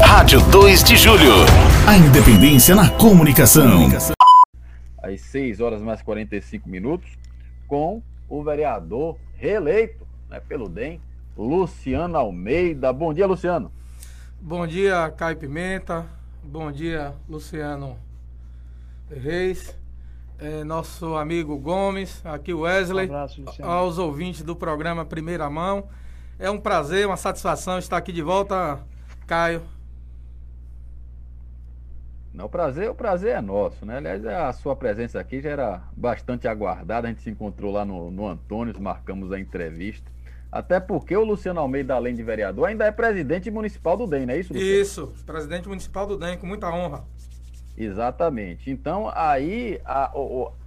Rádio 2 de Julho. A independência na comunicação. Às 6 horas mais 45 minutos, com o vereador reeleito né, pelo DEM, Luciano Almeida. Bom dia, Luciano. Bom dia, Caio Pimenta. Bom dia, Luciano Reis. É, nosso amigo Gomes, aqui o Wesley, um abraço, aos ouvintes do programa Primeira Mão. É um prazer, uma satisfação estar aqui de volta, Caio. Não, o prazer, o prazer é nosso, né? Aliás, a sua presença aqui já era bastante aguardada. A gente se encontrou lá no, no Antônio, marcamos a entrevista. Até porque o Luciano Almeida, além de vereador, ainda é presidente municipal do DEM, não é isso, Luciano? Isso, presidente municipal do DEM, com muita honra. Exatamente. Então, aí a,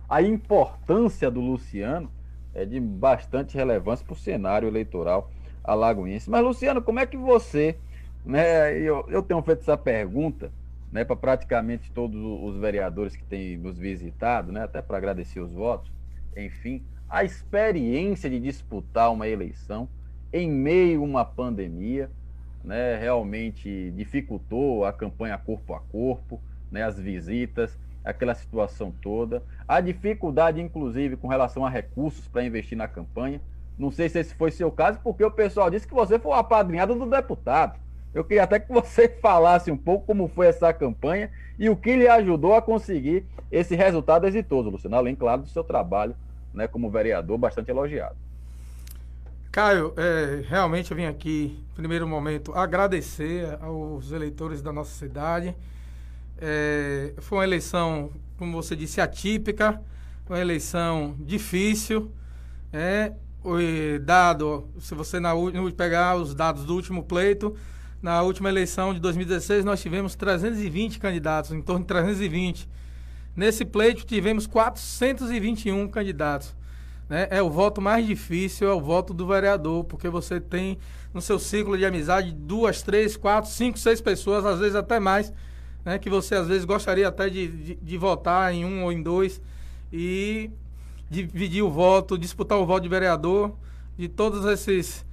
a importância do Luciano é de bastante relevância para o cenário eleitoral alagoense. Mas, Luciano, como é que você, né, eu, eu tenho feito essa pergunta né, para praticamente todos os vereadores que têm nos visitado, né, até para agradecer os votos, enfim, a experiência de disputar uma eleição em meio a uma pandemia, né, realmente dificultou a campanha corpo a corpo, né, as visitas, aquela situação toda, a dificuldade, inclusive, com relação a recursos para investir na campanha. Não sei se esse foi seu caso, porque o pessoal disse que você foi o apadrinhado do deputado. Eu queria até que você falasse um pouco como foi essa campanha e o que lhe ajudou a conseguir esse resultado exitoso, Luciano, além, claro, do seu trabalho né, como vereador, bastante elogiado. Caio, é, realmente eu vim aqui, primeiro momento, agradecer aos eleitores da nossa cidade. É, foi uma eleição, como você disse, atípica, uma eleição difícil. É, dado, se você na, pegar os dados do último pleito, na última eleição de 2016 nós tivemos 320 candidatos, em torno de 320. Nesse pleito tivemos 421 candidatos. Né? É o voto mais difícil, é o voto do vereador, porque você tem no seu ciclo de amizade duas, três, quatro, cinco, seis pessoas, às vezes até mais, né? que você às vezes gostaria até de, de, de votar em um ou em dois e dividir o voto, disputar o voto de vereador, de todos esses.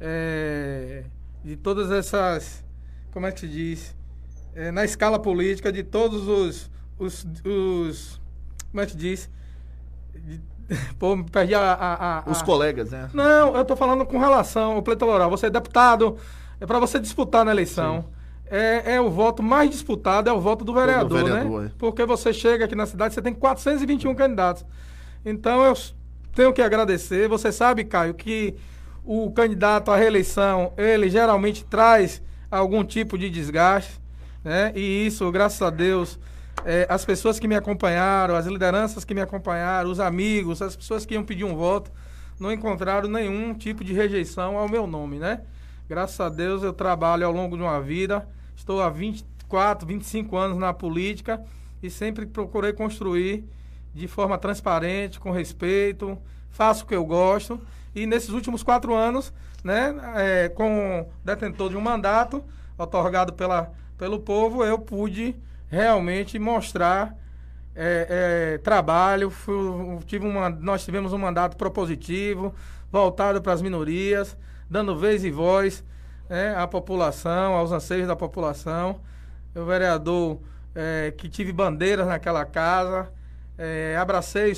É, de todas essas. Como é que se diz? É, na escala política, de todos os. os, os como é que se diz? De, pô, perdi a, a, a, Os colegas, né? Não, eu tô falando com relação ao pleito eleitoral. Você é deputado, é para você disputar na eleição. É, é, o voto mais disputado, é o voto do vereador, do vereador né? É. Porque você chega aqui na cidade, você tem 421 candidatos. Então eu tenho que agradecer. Você sabe, Caio, que o candidato à reeleição, ele geralmente traz algum tipo de desgaste, né? E isso, graças a Deus, é, as pessoas que me acompanharam, as lideranças que me acompanharam, os amigos, as pessoas que iam pedir um voto, não encontraram nenhum tipo de rejeição ao meu nome, né? Graças a Deus eu trabalho ao longo de uma vida, estou há 24, 25 anos na política e sempre procurei construir de forma transparente, com respeito, faço o que eu gosto. E nesses últimos quatro anos, né, é, com detentor de um mandato otorgado pela, pelo povo, eu pude realmente mostrar é, é, trabalho. Fui, tive uma, nós tivemos um mandato propositivo, voltado para as minorias dando vez e voz né, à população, aos anseios da população. Eu, vereador, é, que tive bandeiras naquela casa, é, abracei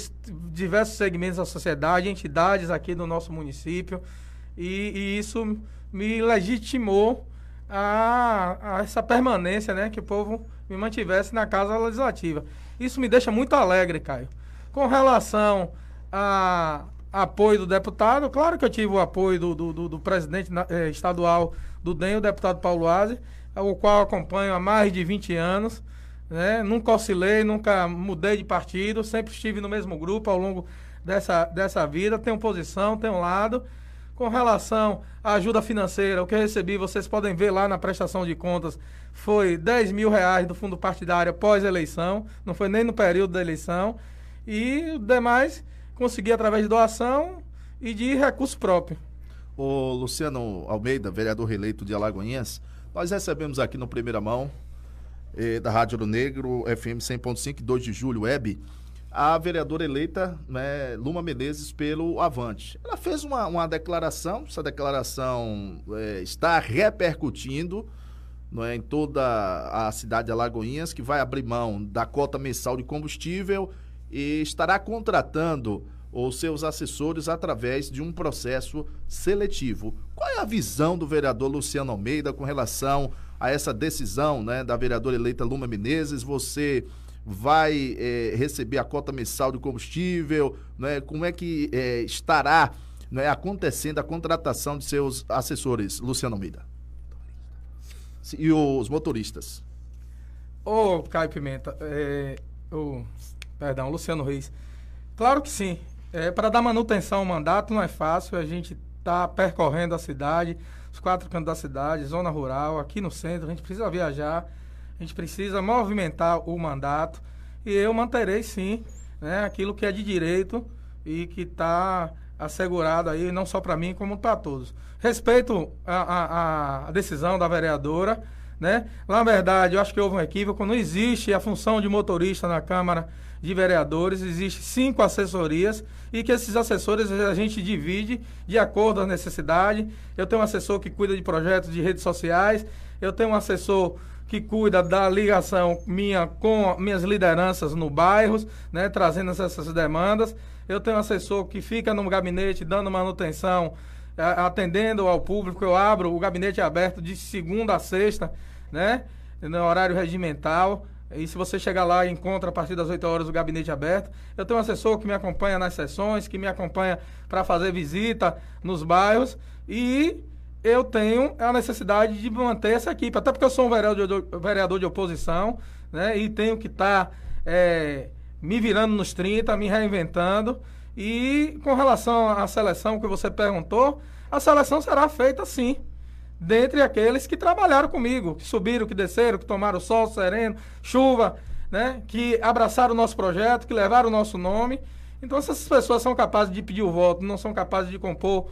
diversos segmentos da sociedade, entidades aqui do nosso município, e, e isso me legitimou a, a, essa permanência, né, que o povo me mantivesse na casa legislativa. Isso me deixa muito alegre, Caio. Com relação a, apoio do deputado. Claro que eu tive o apoio do, do, do, do presidente eh, estadual do DEM, o deputado Paulo Aze, o qual acompanho há mais de 20 anos. Né? Nunca oscilei, nunca mudei de partido, sempre estive no mesmo grupo ao longo dessa, dessa vida. Tenho posição, tenho lado. Com relação à ajuda financeira, o que eu recebi, vocês podem ver lá na prestação de contas, foi 10 mil reais do fundo partidário pós-eleição, não foi nem no período da eleição. E o demais conseguir através de doação e de recurso próprio. O Luciano Almeida, vereador reeleito de Alagoinhas, nós recebemos aqui no Primeira Mão, eh, da Rádio do Negro, FM 100.5, 2 de julho, web, a vereadora eleita né, Luma Menezes pelo Avante. Ela fez uma, uma declaração, essa declaração eh, está repercutindo não é, em toda a cidade de Alagoinhas, que vai abrir mão da cota mensal de combustível e estará contratando os seus assessores através de um processo seletivo. Qual é a visão do vereador Luciano Almeida com relação a essa decisão né, da vereadora eleita Luma Menezes? Você vai é, receber a cota mensal de combustível? Né? Como é que é, estará né, acontecendo a contratação de seus assessores, Luciano Almeida? E os motoristas? Ô, Caio Pimenta, é, o, perdão, Luciano Reis. Claro que sim. É, Para dar manutenção ao mandato não é fácil, a gente está percorrendo a cidade, os quatro cantos da cidade, zona rural, aqui no centro, a gente precisa viajar, a gente precisa movimentar o mandato e eu manterei sim né, aquilo que é de direito e que está assegurado aí, não só para mim, como para todos. Respeito a, a, a, decisão da vereadora, né? Na verdade, eu acho que houve um equívoco, não existe a função de motorista na Câmara de Vereadores, existe cinco assessorias e que esses assessores a gente divide de acordo com a necessidade. Eu tenho um assessor que cuida de projetos de redes sociais, eu tenho um assessor que cuida da ligação minha com minhas lideranças no bairros, né, trazendo essas demandas. Eu tenho um assessor que fica no gabinete dando manutenção, atendendo ao público. Eu abro o gabinete aberto de segunda a sexta, né, no horário regimental. E se você chegar lá e encontra a partir das 8 horas o gabinete aberto, eu tenho um assessor que me acompanha nas sessões, que me acompanha para fazer visita nos bairros e eu tenho a necessidade de manter essa equipe, até porque eu sou um vereador de, vereador de oposição, né? E tenho que estar tá, é, me virando nos 30, me reinventando. E com relação à seleção que você perguntou, a seleção será feita sim, dentre aqueles que trabalharam comigo, que subiram, que desceram, que tomaram sol sereno, chuva, né? Que abraçaram o nosso projeto, que levaram o nosso nome. Então, se essas pessoas são capazes de pedir o voto, não são capazes de compor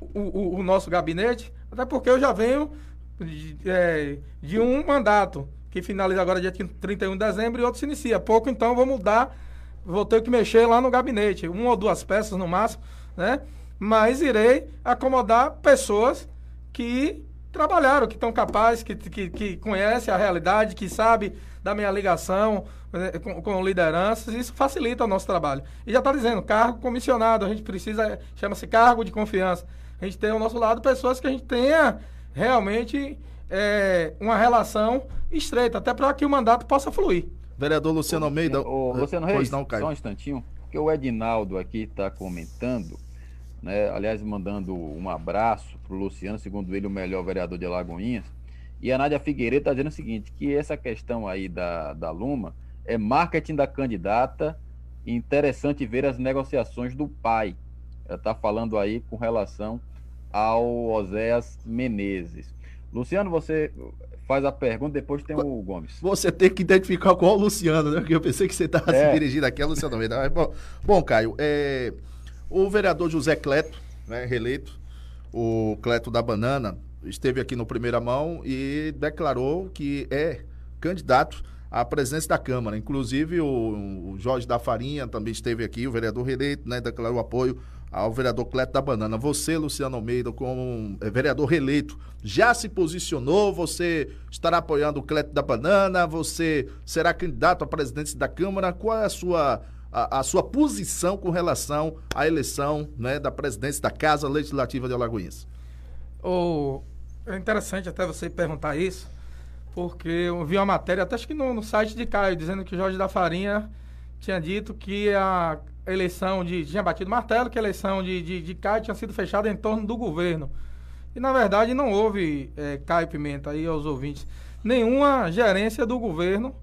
o, o, o nosso gabinete, até porque eu já venho de, é, de, um mandato que finaliza agora dia 31 de dezembro e outro se inicia. Pouco então vou mudar, vou ter que mexer lá no gabinete, uma ou duas peças no máximo, né? Mas irei acomodar pessoas que trabalharam, que estão capazes, que, que, que conhecem a realidade, que sabem da minha ligação né, com, com, lideranças, isso facilita o nosso trabalho. E já está dizendo, cargo comissionado, a gente precisa, chama-se cargo de confiança a gente tem ao nosso lado pessoas que a gente tenha realmente é, uma relação estreita, até para que o mandato possa fluir. Vereador Luciano Almeida. O, Luciano Reis, não, só um instantinho, porque o Edinaldo aqui está comentando, né, aliás, mandando um abraço para o Luciano, segundo ele, o melhor vereador de Alagoinhas. E a Nádia Figueiredo está dizendo o seguinte, que essa questão aí da, da Luma é marketing da candidata, interessante ver as negociações do pai. Ela está falando aí com relação ao Oséias Menezes. Luciano, você faz a pergunta, depois tem o Gomes. Você tem que identificar qual o Luciano, né? Porque eu pensei que você estava é. se dirigindo aqui a Luciano Almeida. Bom, bom, Caio, é, o vereador José Cleto, né, reeleito, o Cleto da Banana, esteve aqui no Primeira Mão e declarou que é candidato à presença da Câmara. Inclusive, o, o Jorge da Farinha também esteve aqui, o vereador reeleito, né, declarou apoio ao vereador Cleto da Banana. Você, Luciano Almeida, como é, vereador reeleito, já se posicionou? Você estará apoiando o Cleto da Banana? Você será candidato à presidência da Câmara? Qual é a sua, a, a sua posição com relação à eleição né, da presidência da Casa Legislativa de Alagoinhas? Oh, é interessante até você perguntar isso, porque eu vi uma matéria, até acho que no, no site de Caio, dizendo que Jorge da Farinha tinha dito que a eleição de. tinha batido martelo que a eleição de, de, de Caio tinha sido fechada em torno do governo. E na verdade não houve, é, Caio Pimenta, aí aos ouvintes, nenhuma gerência do governo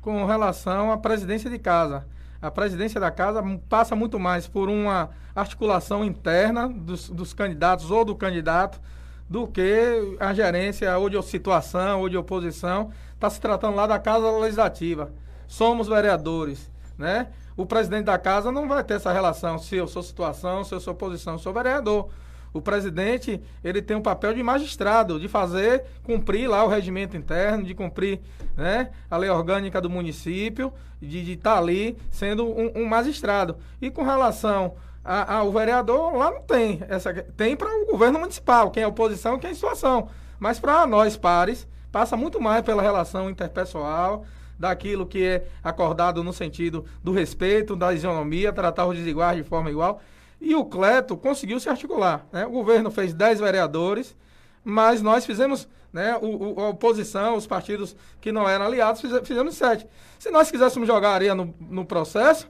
com relação à presidência de casa. A presidência da casa passa muito mais por uma articulação interna dos, dos candidatos ou do candidato do que a gerência ou de situação ou de oposição. Está se tratando lá da Casa Legislativa. Somos vereadores, né? O presidente da casa não vai ter essa relação se eu sou situação, se eu sou oposição, eu sou vereador. O presidente, ele tem um papel de magistrado, de fazer cumprir lá o regimento interno, de cumprir né, a lei orgânica do município, de estar tá ali sendo um, um, magistrado. E com relação ao vereador, lá não tem. Essa, tem para o governo municipal, quem é oposição, quem é situação. Mas para nós, pares, passa muito mais pela relação interpessoal, daquilo que é acordado no sentido do respeito, da isonomia, tratar os desiguais de forma igual. E o Cleto conseguiu se articular. Né? O governo fez 10 vereadores, mas nós fizemos, né, o, o, a oposição, os partidos que não eram aliados, fizemos sete. Se nós quiséssemos jogar areia no, no processo,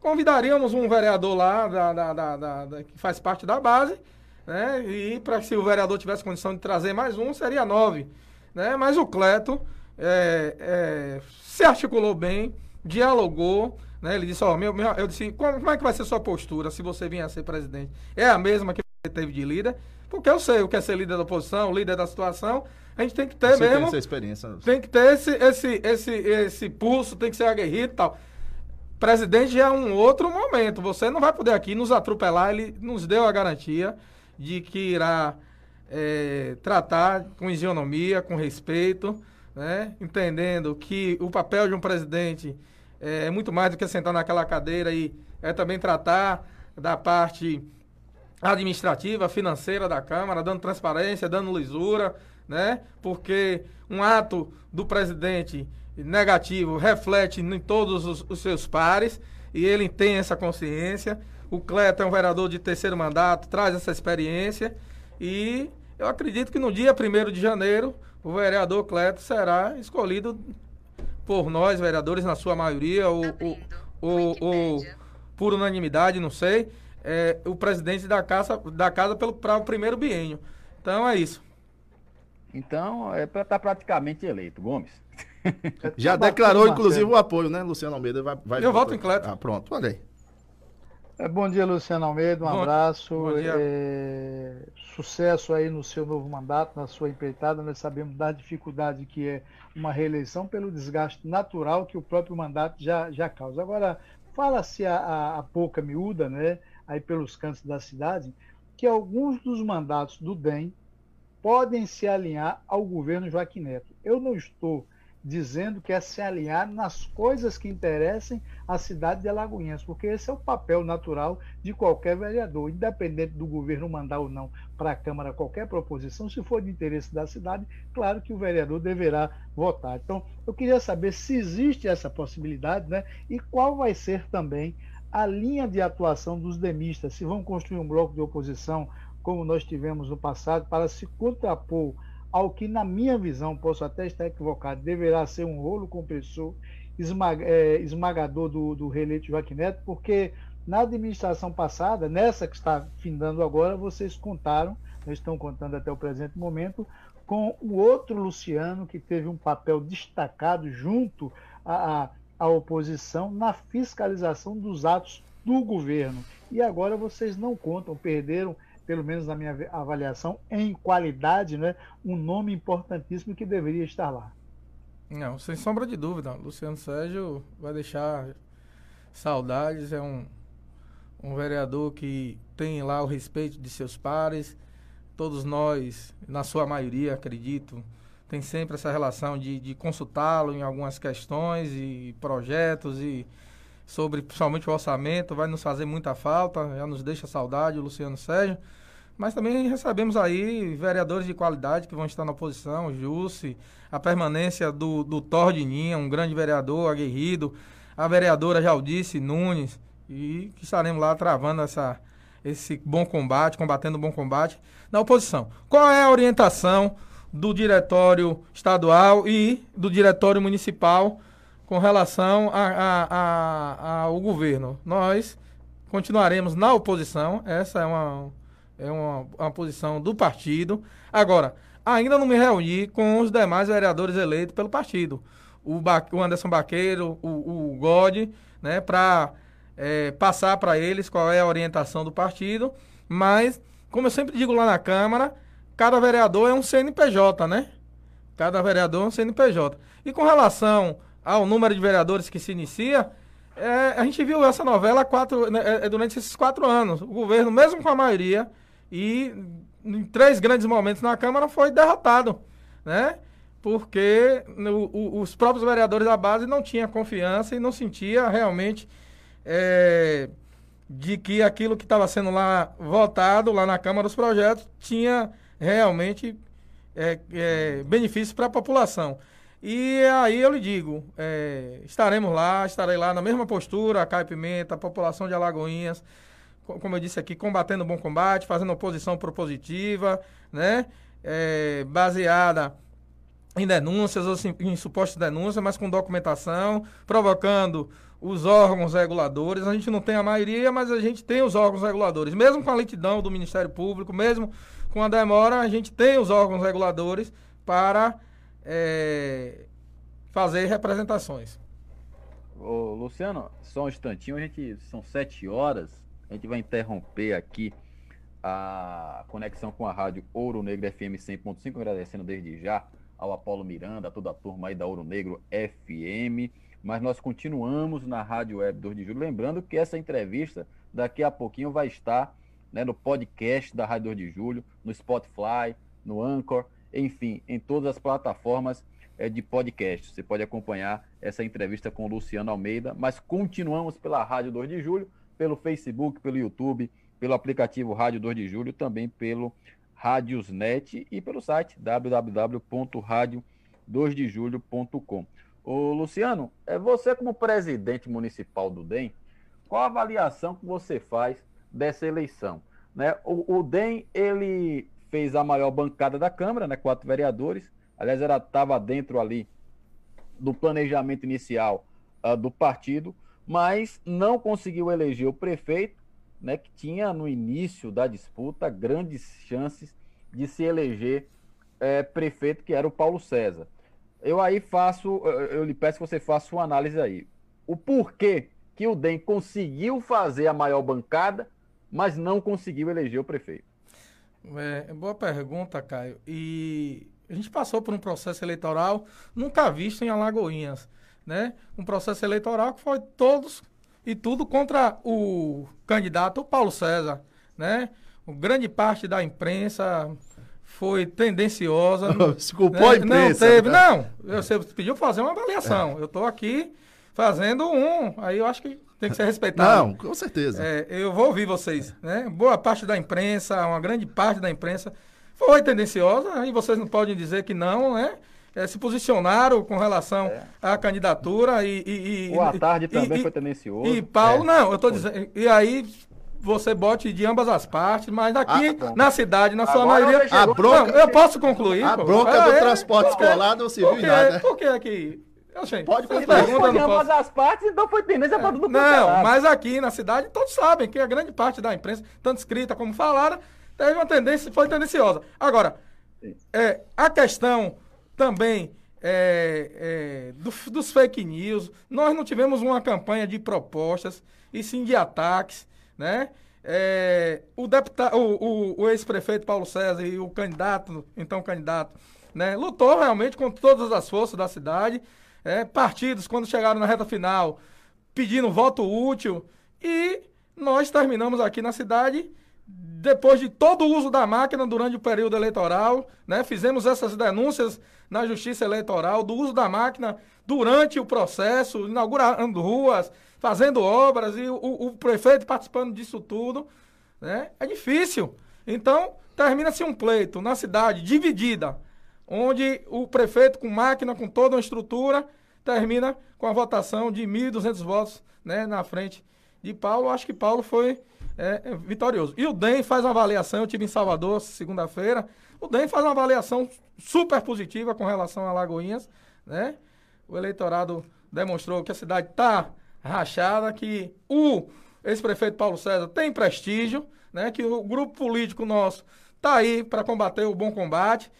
convidaríamos um vereador lá da, da, da, que faz parte da base, né, e para se o vereador tivesse condição de trazer mais um, seria nove. Né? Mas o Cleto é, é, se articulou bem, dialogou, né? Ele disse, ó, meu, meu, eu disse, como, como, é que vai ser sua postura se você vier a ser presidente? É a mesma que você teve de líder? Porque eu sei o que é ser líder da oposição, líder da situação. A gente tem que ter você mesmo. Tem essa experiência. Tem que ter esse, esse, esse, esse pulso, tem que ser aguerrido e tal. Presidente já é um outro momento. Você não vai poder aqui nos atropelar. Ele nos deu a garantia de que irá é, tratar com isonomia, com respeito, né? entendendo que o papel de um presidente é, é muito mais do que sentar naquela cadeira e é também tratar da parte administrativa, financeira da Câmara, dando transparência, dando lisura, né? Porque um ato do presidente negativo reflete em todos os, os seus pares e ele tem essa consciência. O Cleto é um vereador de terceiro mandato, traz essa experiência e eu acredito que no dia 1 de janeiro o vereador Cleto será escolhido por nós, vereadores, na sua maioria, ou, ou, ou, ou por unanimidade, não sei é, o presidente da casa, da casa para o primeiro biênio. Então é isso. Então, é para estar tá praticamente eleito, Gomes. Já declarou, inclusive, o apoio, né, Luciano Almeida? Vai, vai Eu voto em Cleto. Ah, pronto, olha aí. É, bom dia, Luciano Almeida, um bom, abraço. Bom é, sucesso aí no seu novo mandato, na sua empreitada. Nós sabemos da dificuldade que é uma reeleição pelo desgaste natural que o próprio mandato já, já causa. Agora, fala-se a, a, a pouca miúda, né? aí pelos cantos da cidade, que alguns dos mandatos do DEM podem se alinhar ao governo Joaquim Neto. Eu não estou dizendo que é se alinhar nas coisas que interessem à cidade de Alagoinhas, porque esse é o papel natural de qualquer vereador, independente do governo mandar ou não para a Câmara qualquer proposição, se for de interesse da cidade, claro que o vereador deverá votar. Então, eu queria saber se existe essa possibilidade, né? E qual vai ser também a linha de atuação dos demistas, se vão construir um bloco de oposição, como nós tivemos no passado, para se contrapor ao que, na minha visão, posso até estar equivocado, deverá ser um rolo compressor é, esmagador do, do reeleito Joaquim Neto, porque na administração passada, nessa que está findando agora, vocês contaram, estão contando até o presente momento, com o outro Luciano, que teve um papel destacado junto a a oposição na fiscalização dos atos do governo. E agora vocês não contam, perderam, pelo menos na minha avaliação, em qualidade, né, um nome importantíssimo que deveria estar lá. Não, sem sombra de dúvida. Luciano Sérgio vai deixar saudades, é um, um vereador que tem lá o respeito de seus pares. Todos nós, na sua maioria, acredito, tem sempre essa relação de, de consultá-lo em algumas questões e projetos e sobre principalmente o orçamento, vai nos fazer muita falta, já nos deixa saudade o Luciano Sérgio. Mas também recebemos aí vereadores de qualidade que vão estar na oposição, Jusce, a permanência do, do Tordininha, um grande vereador, aguerrido, a vereadora Jaldice Nunes, e que estaremos lá travando essa, esse bom combate, combatendo o bom combate na oposição. Qual é a orientação do diretório estadual e do diretório municipal com relação a, a, a, ao governo. Nós continuaremos na oposição, essa é uma, é uma, uma posição do partido. Agora, ainda não me reuni com os demais vereadores eleitos pelo partido. O, ba o Anderson Baqueiro, o, o God, né, para é, passar para eles qual é a orientação do partido. Mas, como eu sempre digo lá na Câmara, cada vereador é um CNPJ, né? Cada vereador é um CNPJ. E com relação ao número de vereadores que se inicia, é, a gente viu essa novela quatro, né, é, é, durante esses quatro anos. O governo, mesmo com a maioria, e em três grandes momentos na Câmara, foi derrotado, né? Porque no, o, os próprios vereadores da base não tinham confiança e não sentia realmente é, de que aquilo que estava sendo lá votado lá na Câmara dos Projetos tinha realmente é, é, benefícios para a população. E aí eu lhe digo, é, estaremos lá, estarei lá na mesma postura, a Caio Pimenta, a população de Alagoinhas, como eu disse aqui, combatendo o bom combate, fazendo oposição propositiva, né? É, baseada em denúncias ou em supostas denúncias, mas com documentação, provocando os órgãos reguladores. A gente não tem a maioria, mas a gente tem os órgãos reguladores. Mesmo com a lentidão do Ministério Público, mesmo com a demora, a gente tem os órgãos reguladores para é, fazer representações. Ô, Luciano, só um instantinho, a gente são sete horas, a gente vai interromper aqui a conexão com a rádio Ouro Negro FM 100.5, agradecendo desde já ao Apolo Miranda, a toda a turma aí da Ouro Negro FM. Mas nós continuamos na Rádio Web 2 de Julho. Lembrando que essa entrevista daqui a pouquinho vai estar né, no podcast da Rádio 2 de Julho, no Spotify, no Anchor, enfim, em todas as plataformas é, de podcast. Você pode acompanhar essa entrevista com o Luciano Almeida, mas continuamos pela Rádio 2 de Julho, pelo Facebook, pelo YouTube, pelo aplicativo Rádio 2 de Julho, também pelo Rádiosnet e pelo site www.radio2dejulho.com. Ô Luciano, é você como presidente municipal do DEM, qual a avaliação que você faz dessa eleição? Né? O, o DEM, ele fez a maior bancada da Câmara, né? quatro vereadores, aliás, ela estava dentro ali do planejamento inicial uh, do partido, mas não conseguiu eleger o prefeito né, que tinha no início da disputa grandes chances de se eleger é, prefeito, que era o Paulo César. Eu aí faço, eu lhe peço que você faça uma análise aí. O porquê que o DEM conseguiu fazer a maior bancada, mas não conseguiu eleger o prefeito? É, boa pergunta, Caio. E a gente passou por um processo eleitoral nunca visto em Alagoinhas, né? Um processo eleitoral que foi todos e tudo contra o candidato Paulo César, né? grande parte da imprensa foi tendenciosa. Se culpou né? a imprensa. Não teve, né? não. Você pediu fazer uma avaliação. É. Eu estou aqui fazendo um, aí eu acho que tem que ser respeitado. Não, com certeza. É, eu vou ouvir vocês, né? Boa parte da imprensa, uma grande parte da imprensa foi tendenciosa, e vocês não podem dizer que não, né? é, se posicionaram com relação é. à candidatura e, e, e o à tarde também e, foi tendencioso. E Paulo, é. não, eu estou dizendo, e aí você bote de ambas as partes, mas aqui ah, na cidade, na sua Agora maioria. A bronca, não, eu posso concluir. A bronca do é, transporte escolar não se viu nada. Por que aqui? Gente, Pode perguntar. Foi de ambas posso... as partes, então foi tendência é. para tudo Não, mas aqui na cidade todos sabem que a grande parte da imprensa, tanto escrita como falada, teve uma tendência, foi tendenciosa. Agora, é, a questão também é, é, do, dos fake news. Nós não tivemos uma campanha de propostas, e sim de ataques, né? É, o, deputado, o, o, o ex-prefeito Paulo César e o candidato, então candidato, né, lutou realmente com todas as forças da cidade. É, partidos, quando chegaram na reta final, pedindo voto útil. E nós terminamos aqui na cidade depois de todo o uso da máquina durante o período eleitoral, né, fizemos essas denúncias na Justiça Eleitoral do uso da máquina durante o processo, inaugurando ruas, fazendo obras e o, o prefeito participando disso tudo. Né, é difícil. Então, termina-se um pleito na cidade dividida, onde o prefeito, com máquina, com toda uma estrutura, termina com a votação de 1.200 votos né, na frente de Paulo. Acho que Paulo foi é, é, vitorioso. E o DEM faz uma avaliação, eu tive em Salvador segunda-feira, o DEM faz uma avaliação super positiva com relação a Lagoinhas, né? O eleitorado demonstrou que a cidade está rachada, que o ex-prefeito Paulo César tem prestígio, né? Que o grupo político nosso está aí para combater o bom combate.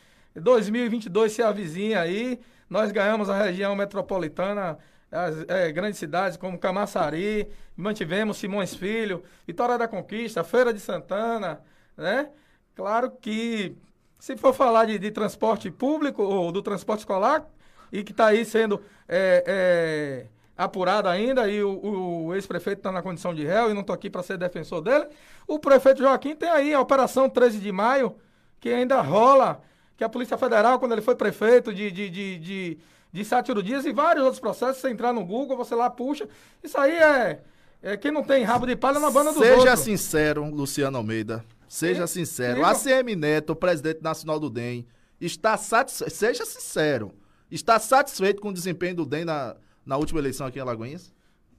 2022 se avizinha aí, nós ganhamos a região metropolitana as é, grandes cidades como Camaçari, mantivemos Simões Filho, Vitória da Conquista, Feira de Santana, né? Claro que se for falar de, de transporte público ou do transporte escolar, e que está aí sendo é, é, apurado ainda, e o, o ex-prefeito está na condição de réu, e não estou aqui para ser defensor dele, o prefeito Joaquim tem aí a Operação 13 de Maio, que ainda rola, que a Polícia Federal, quando ele foi prefeito de, de, de, de de Sátiro Dias e vários outros processos. Você entrar no Google, você lá puxa. Isso aí é. é quem não tem rabo de palha na banda do Seja outros. sincero, Luciano Almeida. Seja e, sincero. E, ACM Neto, presidente nacional do DEM, está satisfeito, seja sincero, está satisfeito com o desempenho do DEM na, na última eleição aqui em Alagoinhas?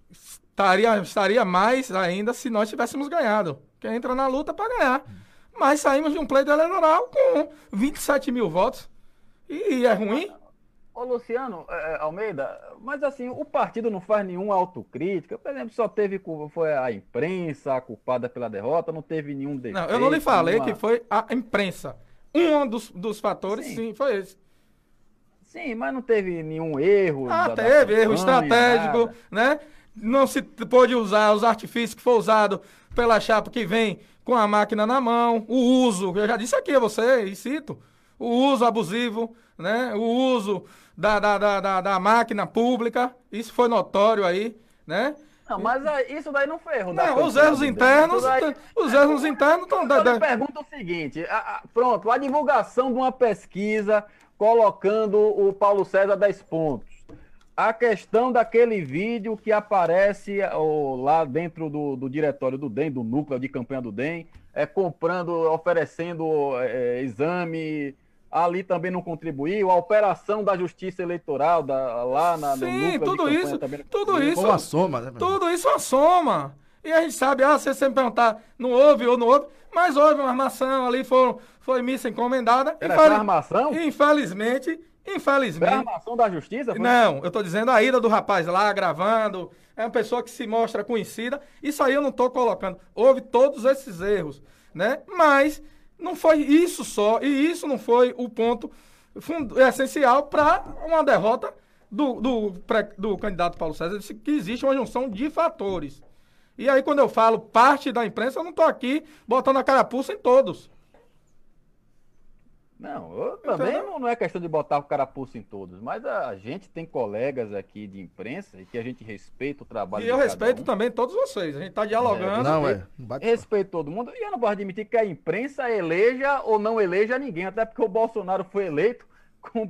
Estaria, estaria mais ainda se nós tivéssemos ganhado. Quem entra na luta para ganhar. Mas saímos de um pleito eleitoral com 27 mil votos. E, é ruim? Ô, Luciano é, é, Almeida, mas assim, o partido não faz nenhuma autocrítica. Por exemplo, só teve foi a imprensa a culpada pela derrota, não teve nenhum defeito. Não, eu não lhe falei nenhuma... que foi a imprensa. Um dos, dos fatores, sim. sim, foi esse. Sim, mas não teve nenhum erro. Ah, da, teve, da erro estratégico, nada. né? Não se pôde usar os artifícios que foi usado pela chapa que vem com a máquina na mão, o uso, eu já disse aqui a você, e cito, o uso abusivo, né? O uso da, da, da, da, máquina pública, isso foi notório aí, né? Não, mas isso daí não foi erro. Não, os erros internos, daí, os erros internos estão... Eu da, pergunto o seguinte, a, a, pronto, a divulgação de uma pesquisa colocando o Paulo César 10 pontos. A questão daquele vídeo que aparece lá dentro do, do diretório do DEM, do núcleo de campanha do DEM, é comprando, oferecendo é, exame ali também não contribuiu, a operação da justiça eleitoral da, lá na, Sim, no núcleo tudo isso, tudo isso, uma soma, né? Tudo isso é uma soma. E a gente sabe, ah, você sempre perguntar, não houve ou não houve, mas houve uma armação ali, foi, foi missa encomendada. Era Infeliz... armação? Infelizmente, infelizmente. A armação da justiça? Foi? Não, eu estou dizendo a ida do rapaz lá, gravando, é uma pessoa que se mostra conhecida, isso aí eu não estou colocando. Houve todos esses erros, né? Mas não foi isso só, e isso não foi o ponto essencial para uma derrota do, do, do candidato Paulo César. Disse que existe uma junção de fatores. E aí, quando eu falo parte da imprensa, eu não estou aqui botando a carapuça em todos. Não, eu também não, não, é questão de botar o carapuço em todos, mas a gente tem colegas aqui de imprensa e que a gente respeita o trabalho E eu respeito um. também todos vocês, a gente está dialogando. É, não, é. Respeito todo mundo e eu não posso admitir que a imprensa eleja ou não eleja ninguém, até porque o Bolsonaro foi eleito com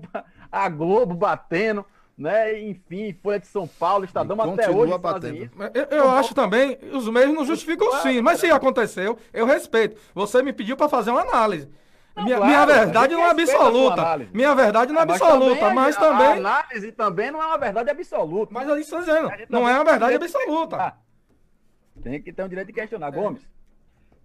a Globo batendo, né? Enfim, Folha de São Paulo, Estadão e até hoje batendo. Eu, eu acho também, os meios não justificam sim, mas se aconteceu, eu respeito. Você me pediu para fazer uma análise. Não, minha, claro, minha, verdade não é absoluta. Minha verdade não é absoluta, mas também. A análise também não é uma verdade absoluta. Mas eu estou dizendo, não é uma verdade absoluta. Tem que ter o um direito de questionar. É. Gomes.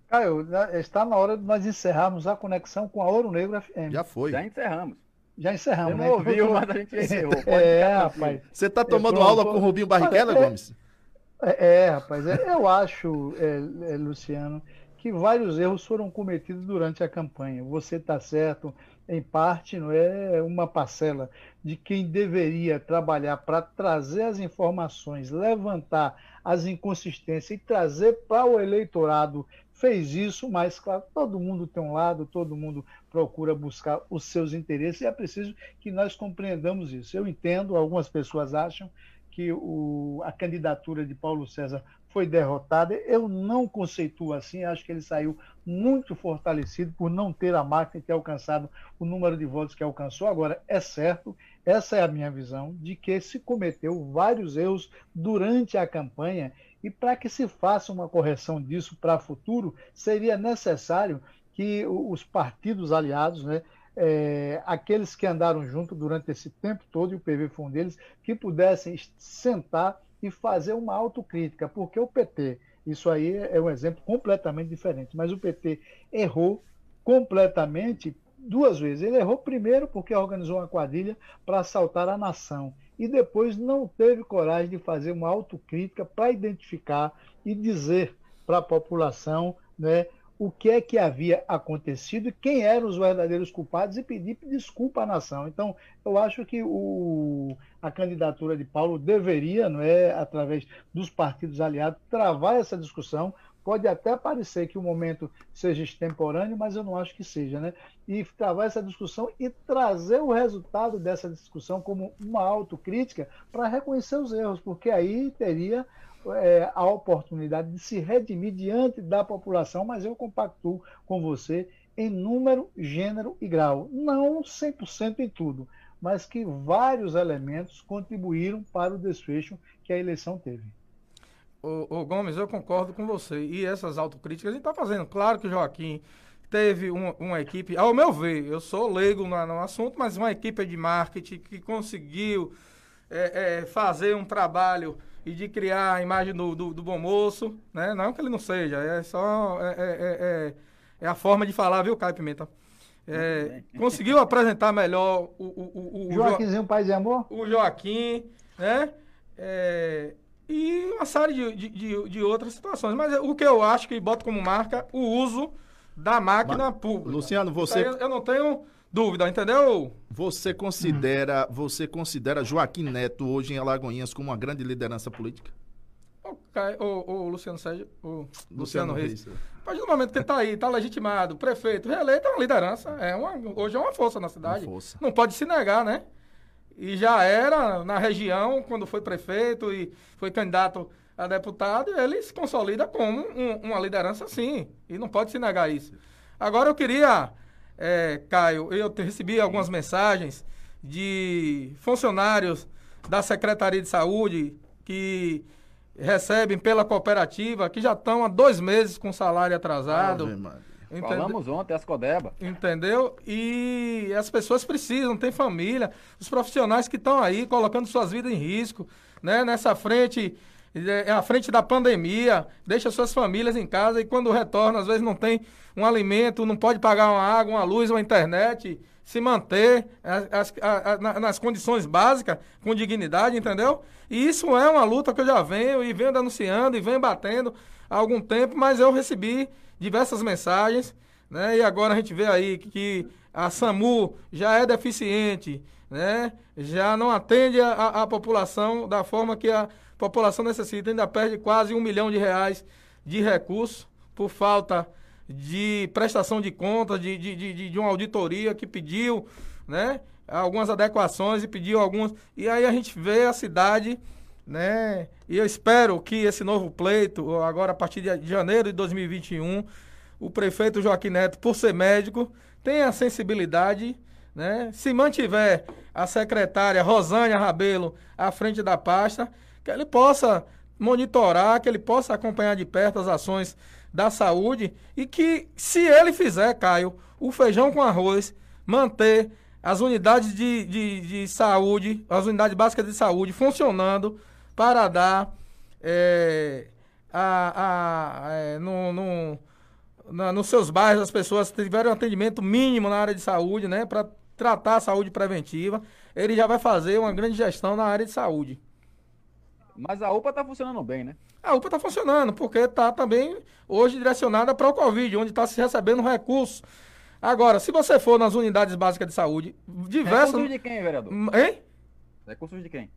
Caio, está na hora de nós encerrarmos a conexão com a Ouro Negro FM. Já foi. Já encerramos. Já encerramos. Você não né? ouviu, mas a gente encerrou. é, rapaz. Você está tomando aula com o Rubinho Barrichello, é, Gomes? É, é, rapaz. É, eu acho, é, Luciano, que vários erros foram cometidos durante a campanha. Você está certo, em parte, não é uma parcela de quem deveria trabalhar para trazer as informações, levantar as inconsistências e trazer para o eleitorado fez isso, mas claro, todo mundo tem um lado, todo mundo procura buscar os seus interesses e é preciso que nós compreendamos isso. Eu entendo, algumas pessoas acham que o, a candidatura de Paulo César foi derrotada. Eu não conceituo assim, acho que ele saiu muito fortalecido por não ter a máquina ter alcançado o número de votos que alcançou. Agora, é certo, essa é a minha visão, de que se cometeu vários erros durante a campanha e para que se faça uma correção disso para o futuro, seria necessário que os partidos aliados, né, é, aqueles que andaram junto durante esse tempo todo, e o PV foi um deles, que pudessem sentar e fazer uma autocrítica, porque o PT, isso aí é um exemplo completamente diferente, mas o PT errou completamente duas vezes. Ele errou primeiro porque organizou uma quadrilha para assaltar a nação e depois não teve coragem de fazer uma autocrítica para identificar e dizer para a população né, o que é que havia acontecido, quem eram os verdadeiros culpados e pedir desculpa à nação. Então, eu acho que o, a candidatura de Paulo deveria, não é, através dos partidos aliados, travar essa discussão. Pode até parecer que o momento seja extemporâneo, mas eu não acho que seja, né? E travar essa discussão e trazer o resultado dessa discussão como uma autocrítica para reconhecer os erros, porque aí teria é, a oportunidade de se redimir diante da população, mas eu compactuo com você em número, gênero e grau. Não 100% em tudo, mas que vários elementos contribuíram para o desfecho que a eleição teve. O, Gomes, eu concordo com você. E essas autocríticas a gente está fazendo. Claro que o Joaquim teve uma, uma, equipe, ao meu ver, eu sou leigo no, no, assunto, mas uma equipe de marketing que conseguiu é, é, fazer um trabalho e de criar a imagem do, do, do, bom moço, né? Não que ele não seja, é só é, é, é, é a forma de falar, viu, Caio Pimenta? Conseguiu apresentar melhor o, o, o, o Joaquimzinho jo... Pai de Amor? O Joaquim, né? e uma série de, de, de, outras situações. Mas o que eu acho que bota como marca o uso da máquina Mas, pública. Luciano, você. Eu não tenho dúvida, entendeu? Você considera, você considera Joaquim Neto hoje em Alagoinhas como uma grande liderança política? O, o, o Luciano Sérgio, o Luciano, Luciano Reis. Reis. A partir do momento que ele está aí, está legitimado, prefeito, reeleito, é uma liderança. É uma, hoje é uma força na cidade. Força. Não pode se negar, né? E já era na região, quando foi prefeito e foi candidato a deputado, ele se consolida como um, uma liderança sim. E não pode se negar isso. Agora eu queria, é, Caio, eu recebi algumas mensagens de funcionários da Secretaria de Saúde que recebem pela cooperativa, que já estão há dois meses com salário atrasado. Falamos ontem, as Codeba. Entendeu? E as pessoas precisam, tem família, os profissionais que estão aí colocando suas vidas em risco, né? Nessa frente é à frente da pandemia, deixa suas famílias em casa e quando retorna, às vezes não tem um alimento, não pode pagar uma água, uma luz, uma internet, se manter as, as, nas condições básicas, com dignidade, entendeu? E isso é uma luta que eu já venho e venho denunciando e venho batendo há algum tempo, mas eu recebi diversas mensagens, né? E agora a gente vê aí que, que a SAMU já é deficiente, né? Já não atende a, a, população da forma que a população necessita, ainda perde quase um milhão de reais de recursos por falta de prestação de contas, de, de, de, de uma auditoria que pediu né, algumas adequações e pediu algumas. E aí a gente vê a cidade, né? E eu espero que esse novo pleito, agora a partir de janeiro de 2021, o prefeito Joaquim Neto, por ser médico, tenha sensibilidade, né? Se mantiver a secretária Rosânia Rabelo à frente da pasta, que ele possa monitorar, que ele possa acompanhar de perto as ações da saúde e que, se ele fizer, Caio, o feijão com arroz, manter as unidades de, de, de saúde, as unidades básicas de saúde funcionando para dar é, a, a, é, no, no, na, nos seus bairros as pessoas tiverem um atendimento mínimo na área de saúde, né, para tratar a saúde preventiva, ele já vai fazer uma grande gestão na área de saúde. Mas a UPA está funcionando bem, né? A UPA está funcionando, porque está também hoje direcionada para o Covid, onde está se recebendo recursos. Agora, se você for nas unidades básicas de saúde, diversas. Recursos de quem, vereador? Hein? Recursos de quem?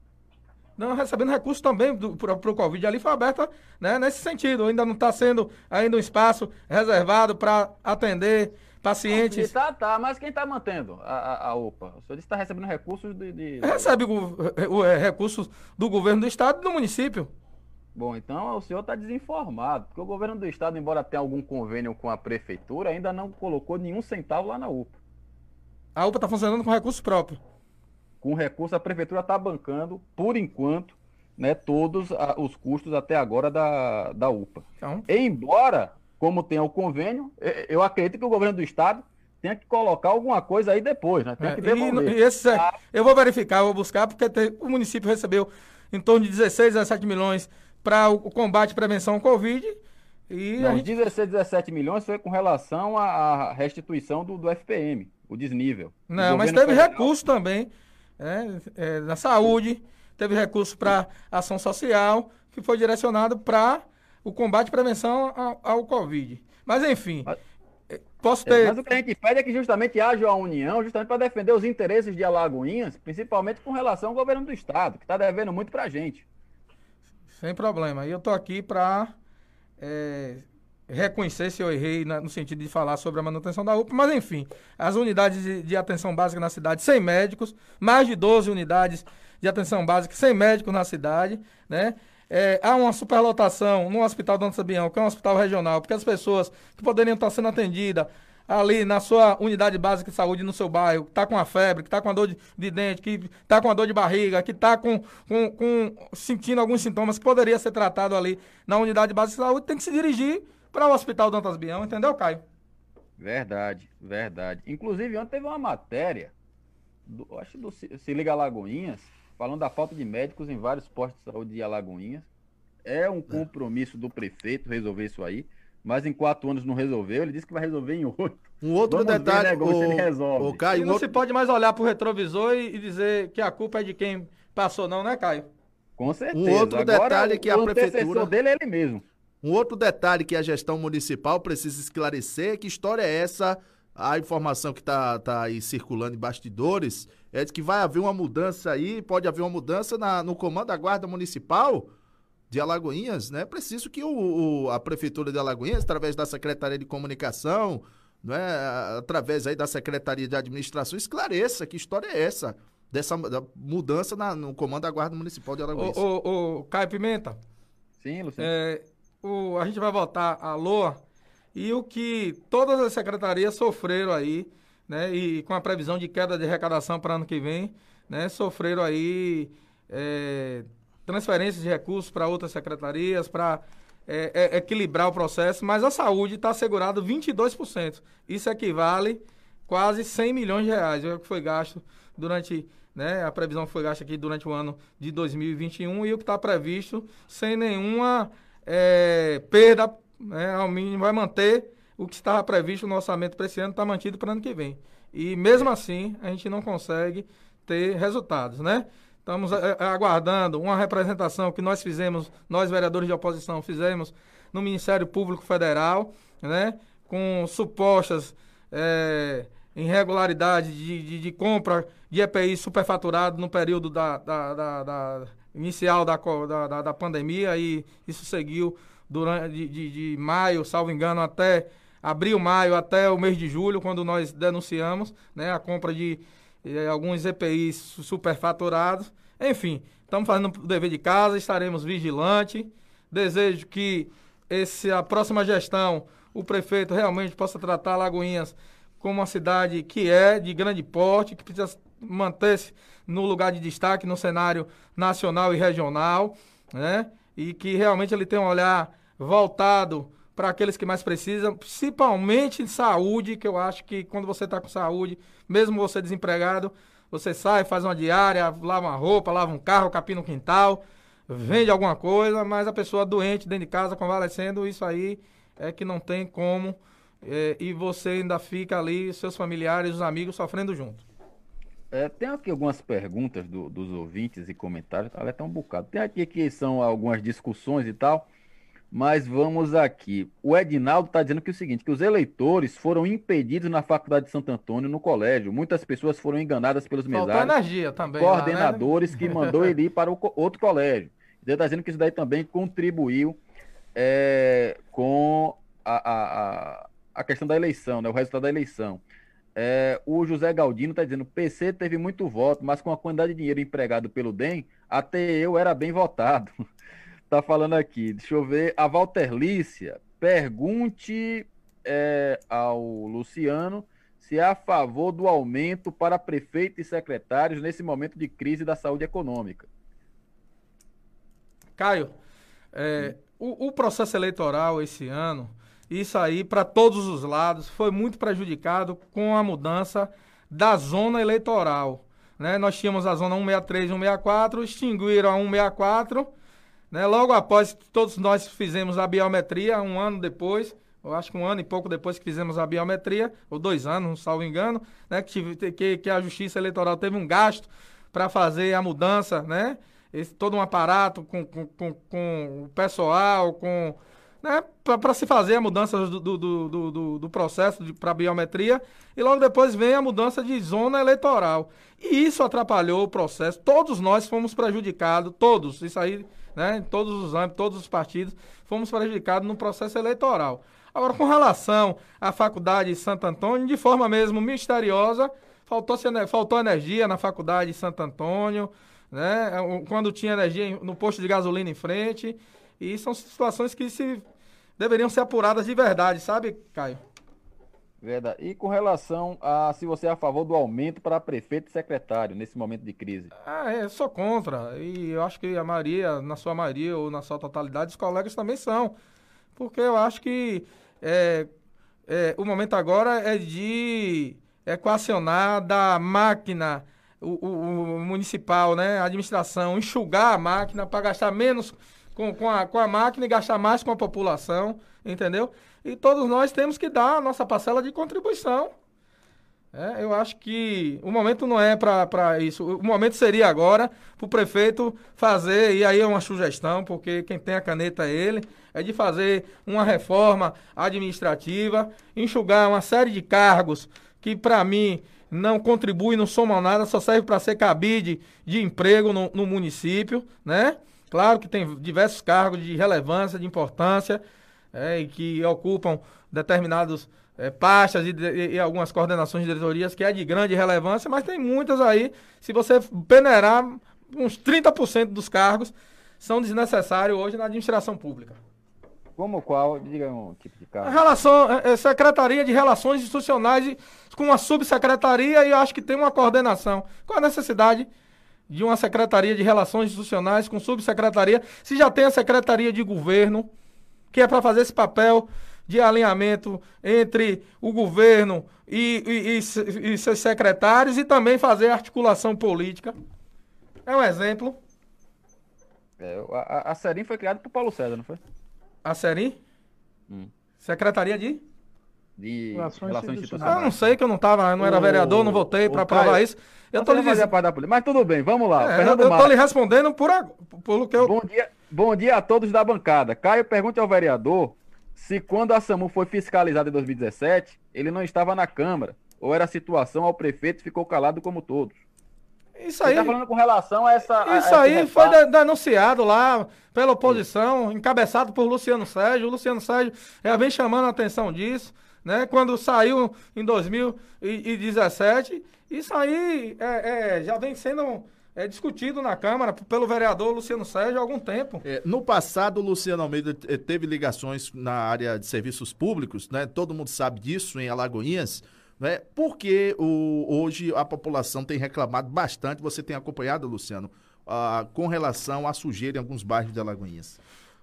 Não, recebendo recursos também para o Covid. Ali foi aberta né, nesse sentido. Ainda não está sendo ainda um espaço reservado para atender pacientes. Tá, tá, mas quem está mantendo a, a, a, UPA? O senhor disse que está recebendo recursos de. de... Recebe o, o, é, recursos do governo do estado e do município. Bom, então o senhor está desinformado, porque o governo do estado, embora tenha algum convênio com a prefeitura, ainda não colocou nenhum centavo lá na UPA. A UPA está funcionando com recurso próprio. Com recurso, a prefeitura está bancando, por enquanto, né, todos os custos até agora da, da UPA. Então... Embora como tem o convênio, eu acredito que o governo do estado tenha que colocar alguma coisa aí depois, né? Tem é, que devolver. E, e esse, ah. Eu vou verificar, vou buscar, porque tem, o município recebeu em torno de 16, 17 milhões para o combate e prevenção ao Covid. E Não, gente... 16, 17 milhões foi com relação à restituição do, do FPM, o desnível. Não, mas teve federal... recurso também é, é, na saúde, teve recurso para ação social, que foi direcionado para o combate e prevenção ao, ao Covid. Mas, enfim, mas, eh, posso ter... Mas o que a gente pede é que justamente haja uma união, justamente para defender os interesses de Alagoinhas, principalmente com relação ao governo do Estado, que está devendo muito para a gente. Sem problema. E eu estou aqui para é, eh, reconhecer se eu errei na, no sentido de falar sobre a manutenção da UPA, mas enfim, as unidades de, de, atenção básica na cidade sem médicos, mais de 12 unidades de atenção básica sem médicos na cidade, né? É, há uma superlotação no Hospital Dona Sabião, que é um hospital regional, porque as pessoas que poderiam estar sendo atendidas ali na sua unidade básica de saúde no seu bairro, que está com a febre, que está com a dor de, de, dente, que está com a dor de barriga, que está com, com, com, sentindo alguns sintomas que poderia ser tratado ali na unidade básica de saúde, tem que se dirigir para o Hospital Dantas Bião, entendeu, Caio? Verdade, verdade. Inclusive, ontem teve uma matéria, do, acho do Se Liga Alagoinhas, falando da falta de médicos em vários postos de saúde de Alagoinhas. É um compromisso do prefeito resolver isso aí, mas em quatro anos não resolveu. Ele disse que vai resolver em oito. Um outro Vamos detalhe, ver, né, o, ele resolve. O Caio, e não outro... se pode mais olhar para o retrovisor e, e, dizer que a culpa é de quem passou, não, né, Caio? Com certeza. Um outro Agora, detalhe que a prefeitura. dele é ele mesmo. Um outro detalhe que a gestão municipal precisa esclarecer é que história é essa. A informação que está tá aí circulando em bastidores é de que vai haver uma mudança aí, pode haver uma mudança na, no comando da Guarda Municipal de Alagoinhas, né? Preciso que o, o, a Prefeitura de Alagoinhas, através da Secretaria de Comunicação, não é, através aí da Secretaria de Administração, esclareça que história é essa, dessa mudança na, no comando da Guarda Municipal de Alagoinhas. Ô, ô, ô Caio Pimenta. Sim, Luciano. É, o, a gente vai votar a LOA e o que todas as secretarias sofreram aí, né? E com a previsão de queda de arrecadação para ano que vem, né? Sofreram aí é, transferências de recursos para outras secretarias, para é, é, equilibrar o processo, mas a saúde está assegurado 22%. Isso equivale quase 100 milhões de reais, é o que foi gasto durante, né, a previsão foi gasta aqui durante o ano de 2021 e o que está previsto sem nenhuma é, perda, né, ao mínimo, vai manter o que estava previsto no orçamento para esse ano, está mantido para o ano que vem. E mesmo assim, a gente não consegue ter resultados, né? Estamos é, é, aguardando uma representação que nós fizemos, nós vereadores de oposição fizemos no Ministério Público Federal, né? Com supostas é, irregularidades de, de, de, compra de EPI superfaturado no período da, da, da, da inicial da, da, da, pandemia e isso seguiu durante de, de, de, maio, salvo engano, até abril, maio, até o mês de julho, quando nós denunciamos né, a compra de eh, alguns EPIs superfaturados. Enfim, estamos fazendo o dever de casa, estaremos vigilantes. Desejo que esse, a próxima gestão, o prefeito realmente possa tratar Lagoinhas como uma cidade que é de grande porte, que precisa manter-se no lugar de destaque no cenário nacional e regional, né? E que realmente ele tem um olhar voltado para aqueles que mais precisam, principalmente saúde, que eu acho que quando você está com saúde, mesmo você desempregado, você sai, faz uma diária, lava uma roupa, lava um carro, capina um quintal, vende alguma coisa, mas a pessoa doente dentro de casa, convalescendo, isso aí é que não tem como. É, e você ainda fica ali, seus familiares, os amigos sofrendo junto. É, tem aqui algumas perguntas do, dos ouvintes e comentários, tá um bocado. Tem aqui que são algumas discussões e tal, mas vamos aqui. O Edinaldo está dizendo que é o seguinte, que os eleitores foram impedidos na Faculdade de Santo Antônio, no colégio. Muitas pessoas foram enganadas pelos mesários, energia também, coordenadores lá, né? que mandou ele ir para o outro colégio. Ele está dizendo que isso daí também contribuiu é, com a, a, a, a questão da eleição, né, o resultado da eleição. É, o José Galdino está dizendo: PC teve muito voto, mas com a quantidade de dinheiro empregado pelo DEM, até eu era bem votado. Tá falando aqui. Deixa eu ver. A Walterlícia, pergunte é, ao Luciano se é a favor do aumento para prefeitos e secretários nesse momento de crise da saúde econômica. Caio, é, o, o processo eleitoral esse ano isso aí, para todos os lados, foi muito prejudicado com a mudança da zona eleitoral. Né? Nós tínhamos a zona 163 e 164, extinguiram a 164. Né? Logo após, todos nós fizemos a biometria, um ano depois, eu acho que um ano e pouco depois que fizemos a biometria, ou dois anos, salvo engano, né? que, que, que a Justiça Eleitoral teve um gasto para fazer a mudança, né? Esse, todo um aparato com, com, com, com o pessoal, com né, para se fazer a mudança do, do, do, do, do processo para biometria e logo depois vem a mudança de zona eleitoral. E isso atrapalhou o processo. Todos nós fomos prejudicados, todos, isso aí, né, em todos os âmbitos, todos os partidos, fomos prejudicados no processo eleitoral. Agora, com relação à faculdade de Santo Antônio, de forma mesmo misteriosa, faltou, faltou energia na faculdade de Santo Antônio, né, quando tinha energia no posto de gasolina em frente. E são situações que se deveriam ser apuradas de verdade, sabe, Caio? Verdade. E com relação a se você é a favor do aumento para prefeito e secretário nesse momento de crise? Ah, é, sou contra. E eu acho que a maioria, na sua maioria ou na sua totalidade, os colegas também são. Porque eu acho que é, é, o momento agora é de equacionar da máquina o, o, o, municipal, né, a administração, enxugar a máquina para gastar menos com, com, a, com a máquina e gastar mais com a população, entendeu? E todos nós temos que dar a nossa parcela de contribuição. É, eu acho que o momento não é para isso. O momento seria agora para o prefeito fazer, e aí é uma sugestão, porque quem tem a caneta é ele, é de fazer uma reforma administrativa, enxugar uma série de cargos que, para mim, não contribui, não soma nada, só serve para ser cabide de emprego no, no, município, né? Claro que tem diversos cargos de relevância, de importância, é, e que ocupam determinados é, pastas e, e, e, algumas coordenações de diretorias que é de grande relevância, mas tem muitas aí, se você peneirar, uns 30% dos cargos são desnecessários hoje na administração pública. Como qual? Diga um tipo de cargo. Relação, é, é, Secretaria de Relações Institucionais com a subsecretaria e eu acho que tem uma coordenação. Qual a necessidade de uma Secretaria de Relações Institucionais com subsecretaria, se já tem a Secretaria de Governo, que é para fazer esse papel de alinhamento entre o governo e, e, e, e seus secretários e também fazer articulação política. É um exemplo. É, a, a Serim foi criada por Paulo César, não foi? A Serim? Hum. Secretaria de? De Relações, Relações Institucionais. Eu não sei que eu não tava, não era o, vereador, não votei para provar isso. Eu tô lhe dizendo. Mas tudo bem, vamos lá. É, eu, eu tô lhe respondendo por, pelo que eu. Bom dia, bom dia a todos da bancada. Caio pergunte ao vereador se quando a SAMU foi fiscalizada em 2017, ele não estava na Câmara, ou era a situação ao prefeito ficou calado como todos. Isso aí. Você tá falando com relação a essa. Isso a aí foi denunciado lá pela oposição, encabeçado por Luciano Sérgio. O Luciano Sérgio já vem chamando a atenção disso, né? Quando saiu em 2017, isso aí é, é, já vem sendo é discutido na Câmara pelo vereador Luciano Sérgio há algum tempo. É, no passado, o Luciano Almeida eh, teve ligações na área de serviços públicos, né? Todo mundo sabe disso em Alagoinhas, né? Porque o, hoje a população tem reclamado bastante, você tem acompanhado, Luciano, com relação à sujeira em alguns bairros de Alagoinhas.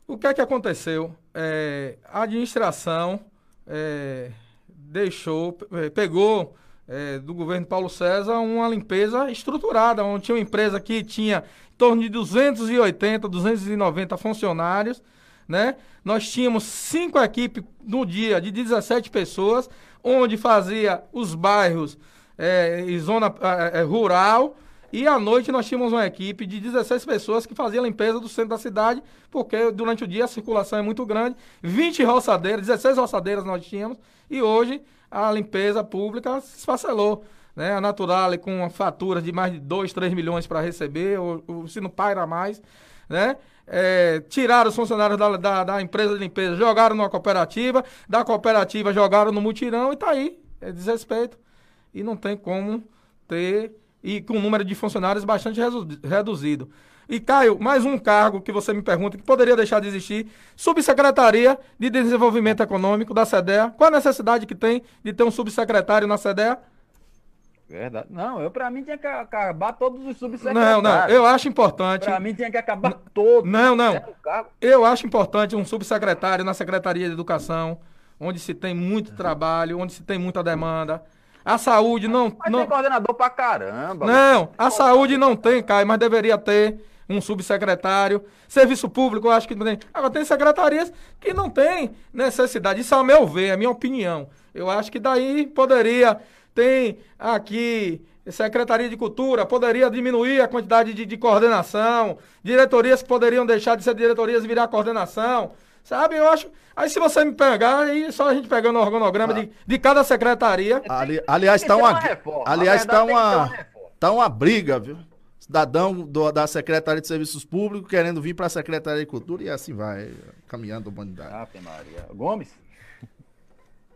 O que é que aconteceu? É, a administração é, deixou, é, pegou é, do governo Paulo César uma limpeza estruturada, onde tinha uma empresa que tinha em torno de 280, 290 funcionários, né? Nós tínhamos cinco equipes no dia de 17 pessoas, onde fazia os bairros é, em zona é, rural, e à noite nós tínhamos uma equipe de 16 pessoas que fazia limpeza do centro da cidade, porque durante o dia a circulação é muito grande. 20 roçadeiras, 16 roçadeiras nós tínhamos, e hoje a limpeza pública se esfacelou. Né? A Naturale com uma fatura de mais de 2, 3 milhões para receber, ou, ou, se não paira mais, né? É, tiraram os funcionários da, da, da, empresa de limpeza, jogaram numa cooperativa, da cooperativa jogaram no mutirão e tá aí. É desrespeito. E não tem como ter, e com o número de funcionários bastante reduzido. E, Caio, mais um cargo que você me pergunta que poderia deixar de existir: Subsecretaria de Desenvolvimento Econômico da SEDEA. Qual a necessidade que tem de ter um subsecretário na SEDEA? Verdade. Não, eu para mim tinha que acabar todos os subsecretários. Não, não, eu acho importante. Para mim tinha que acabar todos. Não, não. Eu acho importante um subsecretário na Secretaria de Educação, onde se tem muito trabalho, onde se tem muita demanda. A saúde não. Mas não... tem coordenador pra caramba. Não, a saúde não tem, Caio, mas deveria ter um subsecretário. Serviço público, eu acho que não tem. Agora, tem secretarias que não tem necessidade. Isso, ao meu ver, é a minha opinião. Eu acho que daí poderia. Tem aqui Secretaria de Cultura, poderia diminuir a quantidade de, de coordenação, diretorias que poderiam deixar de ser diretorias e virar coordenação. Sabe, eu acho. Aí se você me pegar, aí só a gente pegando o organograma ah. de, de cada secretaria. Ali, aliás, está uma. Aliás, está uma. Tá uma briga, viu? cidadão do, da Secretaria de Serviços Públicos querendo vir para a Secretaria de Cultura e assim vai, caminhando a humanidade. Ave Maria. Gomes?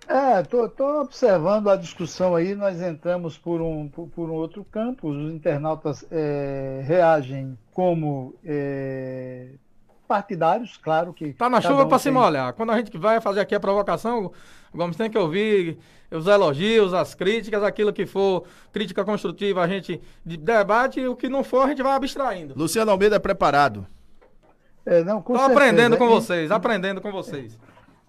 É, tô, tô, observando a discussão aí, nós entramos por um, por, por um outro campo, os internautas é, reagem como é, partidários, claro que. Tá na chuva um para tem... se molhar. Quando a gente vai fazer aqui a provocação, o Gomes tem que ouvir os elogios, as críticas, aquilo que for crítica construtiva, a gente debate, e o que não for, a gente vai abstraindo. Luciano Almeida é preparado. É, não, com Tô certeza. aprendendo com vocês, aprendendo com vocês.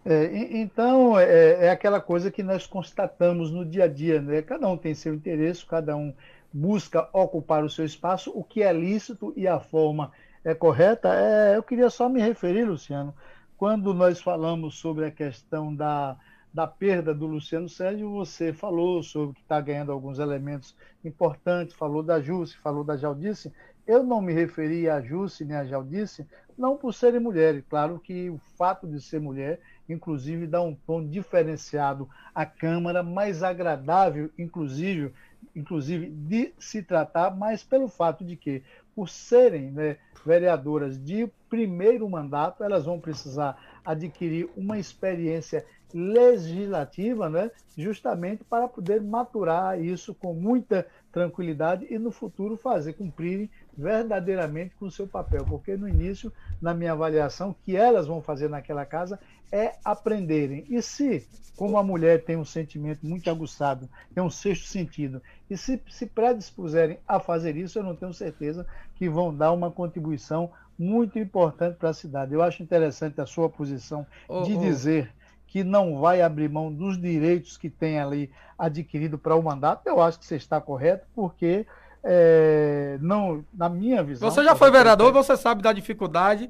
É, então, é, é, aquela coisa que nós constatamos no dia a dia, né? Cada um tem seu interesse, cada um busca ocupar o seu espaço, o que é lícito e a forma é correta. É, eu queria só me referir, Luciano, quando nós falamos sobre a questão da, da perda do Luciano Sérgio, você falou sobre que está ganhando alguns elementos importantes, falou da Jússi, falou da Jaldice. Eu não me referi a Jússi nem a Jaldice, não por serem mulheres. Claro que o fato de ser mulher inclusive dá um tom diferenciado à Câmara, mais agradável, inclusive, inclusive de se tratar, mas pelo fato de que, por serem né, vereadoras de primeiro mandato, elas vão precisar adquirir uma experiência legislativa, né, justamente para poder maturar isso com muita tranquilidade e no futuro fazer cumprirem verdadeiramente com o seu papel, porque no início, na minha avaliação, que elas vão fazer naquela casa é aprenderem. E se, como a mulher tem um sentimento muito aguçado, tem um sexto sentido, e se se predispuserem a fazer isso, eu não tenho certeza que vão dar uma contribuição muito importante para a cidade. Eu acho interessante a sua posição oh, de oh. dizer que não vai abrir mão dos direitos que tem ali adquirido para o mandato. Eu acho que você está correto, porque é, não, na minha visão. Você já foi vereador, você sabe da dificuldade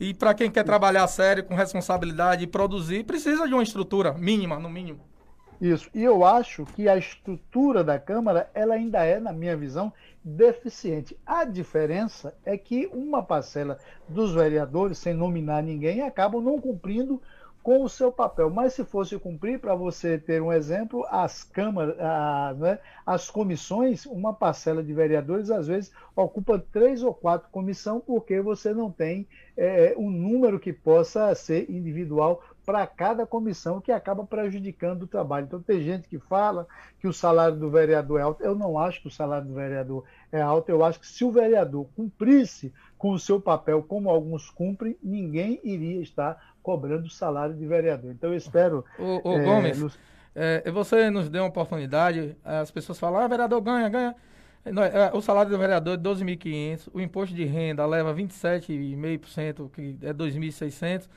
e para quem quer trabalhar sério, com responsabilidade e produzir, precisa de uma estrutura mínima, no mínimo. Isso. E eu acho que a estrutura da Câmara, ela ainda é, na minha visão, deficiente. A diferença é que uma parcela dos vereadores, sem nominar ninguém, acabam não cumprindo com o seu papel. Mas se fosse cumprir, para você ter um exemplo, as câmaras, a, né, as comissões, uma parcela de vereadores às vezes ocupa três ou quatro comissões porque você não tem é, um número que possa ser individual para cada comissão que acaba prejudicando o trabalho. Então tem gente que fala que o salário do vereador é alto. Eu não acho que o salário do vereador é alto. Eu acho que se o vereador cumprisse com o seu papel como alguns cumprem, ninguém iria estar cobrando o salário de vereador. Então eu espero. O, o é, Gomes, nos... é, você nos deu uma oportunidade, as pessoas falam, ah, vereador ganha, ganha. É, o salário do vereador é 12.500, o imposto de renda leva 27,5%, que é 2.600,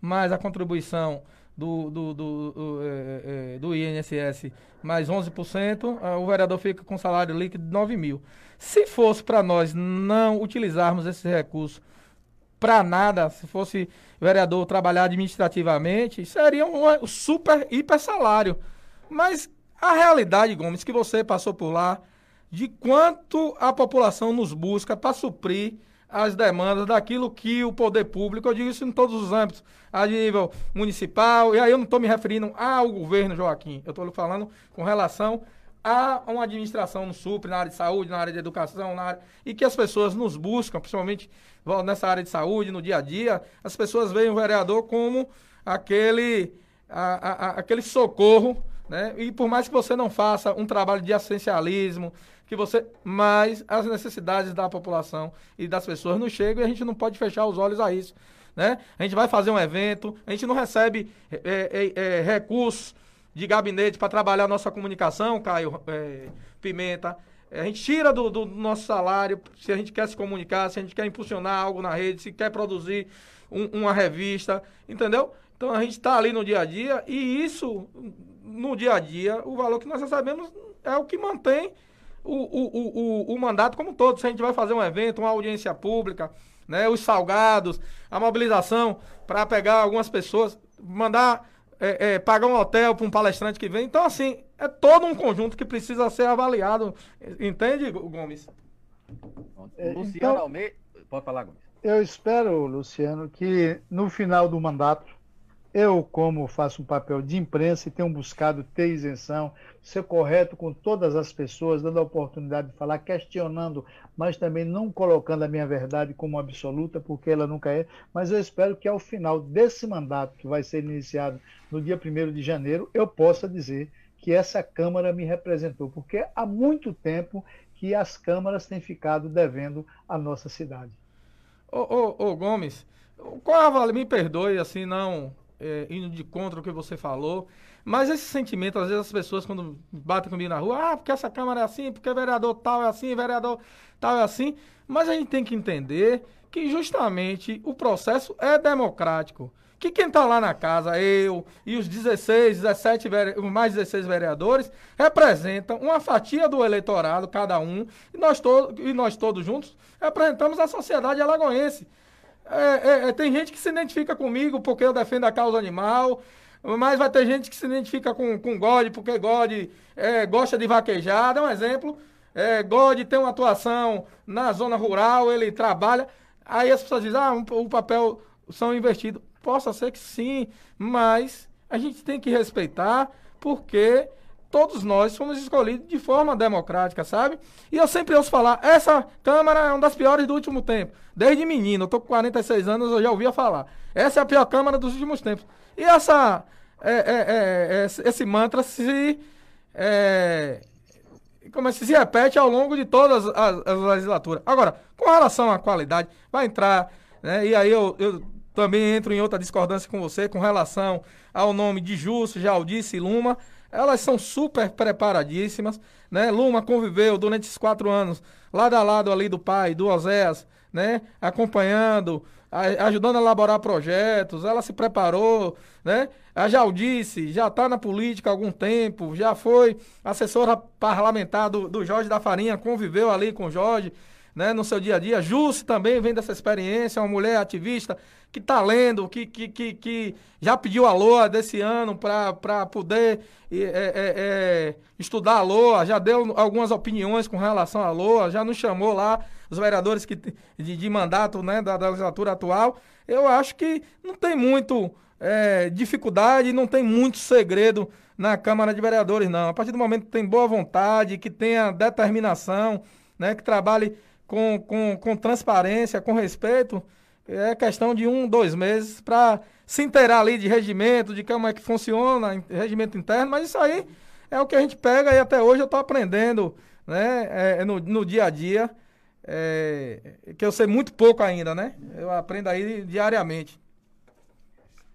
mais a contribuição do, do, do, do, é, é, do INSS mais 11%, o vereador fica com salário líquido de 9 mil. Se fosse para nós não utilizarmos esse recurso para nada, se fosse vereador trabalhar administrativamente, seria um super hiper salário. Mas a realidade, Gomes, que você passou por lá, de quanto a população nos busca para suprir as demandas daquilo que o poder público, eu digo isso em todos os âmbitos, a nível municipal, e aí eu não estou me referindo ao governo, Joaquim, eu estou falando com relação há uma administração no SUPRE, na área de saúde, na área de educação, na área, e que as pessoas nos buscam, principalmente nessa área de saúde, no dia a dia, as pessoas veem o vereador como aquele, a, a, aquele socorro, né? E por mais que você não faça um trabalho de assistencialismo, que você, mas as necessidades da população e das pessoas não chegam e a gente não pode fechar os olhos a isso, né? A gente vai fazer um evento, a gente não recebe é, é, é, recursos de gabinete para trabalhar a nossa comunicação, Caio é, Pimenta. A gente tira do, do, nosso salário se a gente quer se comunicar, se a gente quer impulsionar algo na rede, se quer produzir um, uma revista, entendeu? Então a gente está ali no dia a dia e isso, no dia a dia, o valor que nós recebemos é o que mantém o, o, o, o mandato como um todo. Se a gente vai fazer um evento, uma audiência pública, né, os salgados, a mobilização para pegar algumas pessoas, mandar é, é, pagar um hotel para um palestrante que vem. Então, assim, é todo um conjunto que precisa ser avaliado. Entende, Gomes? É, Luciano então, Almeida. Pode falar, Gomes. Eu espero, Luciano, que no final do mandato eu, como faço um papel de imprensa e tenho buscado ter isenção, ser correto com todas as pessoas, dando a oportunidade de falar, questionando, mas também não colocando a minha verdade como absoluta, porque ela nunca é. Mas eu espero que ao final desse mandato, que vai ser iniciado no dia 1 de janeiro, eu possa dizer que essa Câmara me representou, porque há muito tempo que as câmaras têm ficado devendo à nossa cidade. Ô, ô, ô Gomes, qual a, me perdoe, assim, não é, indo de contra o que você falou. Mas esse sentimento, às vezes as pessoas quando batem comigo na rua, ah, porque essa Câmara é assim, porque vereador tal é assim, vereador tal é assim. Mas a gente tem que entender que justamente o processo é democrático. que quem está lá na casa, eu e os 16, 17, mais 16 vereadores, representam uma fatia do eleitorado, cada um, e nós, to e nós todos juntos representamos a sociedade alagoense. É, é, é, tem gente que se identifica comigo porque eu defendo a causa animal, mas vai ter gente que se identifica com, com God porque God é, gosta de vaquejar, dá um exemplo. É, God tem uma atuação na zona rural, ele trabalha. Aí as pessoas dizem, ah, um, o papel são investidos. Possa ser que sim, mas a gente tem que respeitar, porque todos nós fomos escolhidos de forma democrática, sabe? E eu sempre ouço falar, essa Câmara é uma das piores do último tempo. Desde menino, eu tô com 46 anos, eu já ouvia falar. Essa é a pior Câmara dos últimos tempos. E essa, é, é, é, é esse mantra se, é, como é, se repete ao longo de todas as, as legislaturas. Agora, com relação à qualidade, vai entrar, né? E aí eu, eu também entro em outra discordância com você com relação ao nome de Justo, Jaldice e Luma. Elas são super preparadíssimas, né? Luma conviveu durante esses quatro anos lado a lado ali do pai, do Oséias, né? Acompanhando, ajudando a elaborar projetos. Ela se preparou, né? A Jaldice já está na política há algum tempo, já foi assessora parlamentar do, do Jorge da Farinha, conviveu ali com o Jorge né, no seu dia a dia. Jusce também vem dessa experiência, uma mulher ativista que está lendo, que, que, que, que, já pediu a LOA desse ano para poder é, é, é, estudar a LOA, já deu algumas opiniões com relação à LOA, já nos chamou lá os vereadores que, de, de mandato né, da, da legislatura atual. Eu acho que não tem muito é, dificuldade, não tem muito segredo na Câmara de Vereadores, não. A partir do momento que tem boa vontade, que tenha determinação, né, que trabalhe com, com, com transparência, com respeito, é questão de um, dois meses para se inteirar ali de regimento, de como é que funciona, regimento interno, mas isso aí é o que a gente pega e até hoje eu estou aprendendo né, é, no, no dia a dia, é, que eu sei muito pouco ainda, né? Eu aprendo aí diariamente.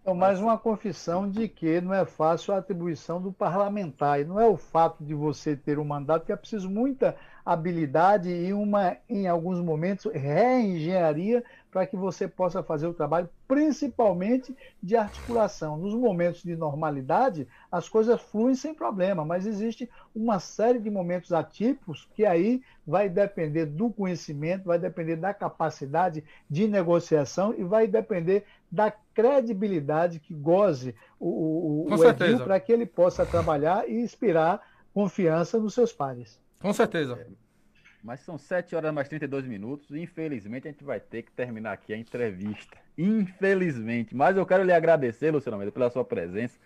Então, mais uma confissão de que não é fácil a atribuição do parlamentar. E não é o fato de você ter um mandato que é preciso muita habilidade e uma, em alguns momentos, reengenharia para que você possa fazer o trabalho, principalmente de articulação. Nos momentos de normalidade, as coisas fluem sem problema, mas existe uma série de momentos atípicos que aí vai depender do conhecimento, vai depender da capacidade de negociação e vai depender da credibilidade que goze o, o, o para que ele possa trabalhar e inspirar confiança nos seus pares. Com certeza. É, mas são 7 horas mais 32 minutos. Infelizmente, a gente vai ter que terminar aqui a entrevista. Infelizmente. Mas eu quero lhe agradecer, Luciano Almeida, pela sua presença,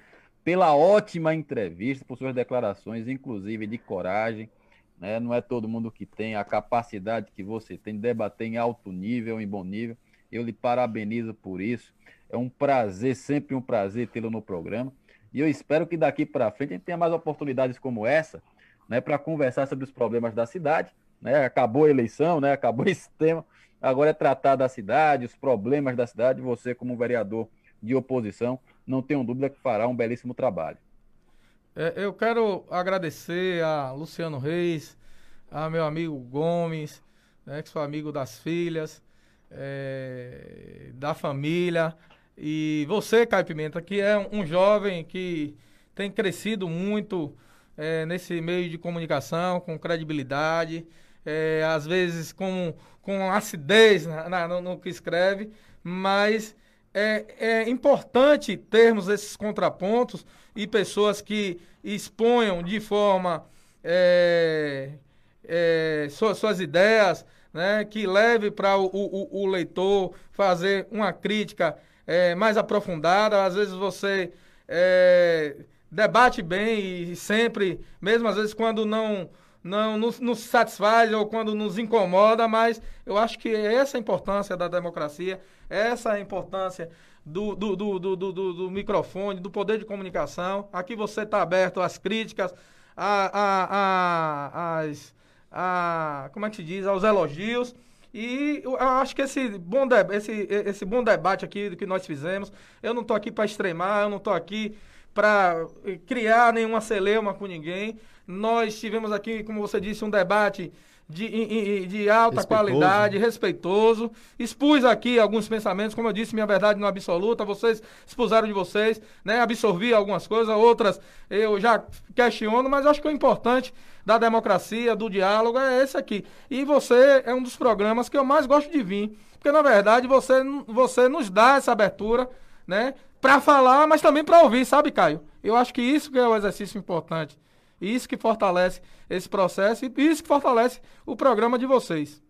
pela ótima entrevista, por suas declarações, inclusive de coragem. Né? Não é todo mundo que tem a capacidade que você tem de debater em alto nível, em bom nível. Eu lhe parabenizo por isso. É um prazer, sempre um prazer tê-lo no programa. E eu espero que daqui para frente a gente tenha mais oportunidades como essa né, para conversar sobre os problemas da cidade. Né? Acabou a eleição, né? acabou esse tema. Agora é tratar da cidade, os problemas da cidade. Você, como vereador de oposição, não tenho dúvida que fará um belíssimo trabalho. É, eu quero agradecer a Luciano Reis, a meu amigo Gomes, né, que sou amigo das filhas, é, da família, e você, Caio Pimenta, que é um jovem que tem crescido muito é, nesse meio de comunicação, com credibilidade, é, às vezes com, com acidez na, na, no, que escreve, mas é, é importante termos esses contrapontos e pessoas que exponham de forma é, é, suas, suas ideias, né, que leve para o, o, o, leitor fazer uma crítica é, mais aprofundada. Às vezes você é, debate bem e sempre, mesmo às vezes quando não não nos, nos, satisfaz ou quando nos incomoda, mas eu acho que essa é a importância da democracia, essa é a importância do, do, do, do, do, do microfone, do poder de comunicação. Aqui você está aberto às críticas, a, a, a, às, a, como é que se diz, aos elogios. E eu acho que esse bom, esse, esse bom debate aqui que nós fizemos, eu não estou aqui para extremar, eu não estou aqui para criar nenhuma celeuma com ninguém. Nós tivemos aqui, como você disse, um debate de, de alta respeitoso. qualidade, respeitoso. Expus aqui alguns pensamentos, como eu disse, minha verdade não é absoluta, vocês expuseram de vocês, né? Absorvi algumas coisas, outras eu já questiono, mas acho que o importante da democracia, do diálogo, é esse aqui. E você é um dos programas que eu mais gosto de vir, porque na verdade você, você nos dá essa abertura, né? Para falar, mas também para ouvir, sabe, Caio? Eu acho que isso que é o exercício importante. Isso que fortalece esse processo e isso que fortalece o programa de vocês.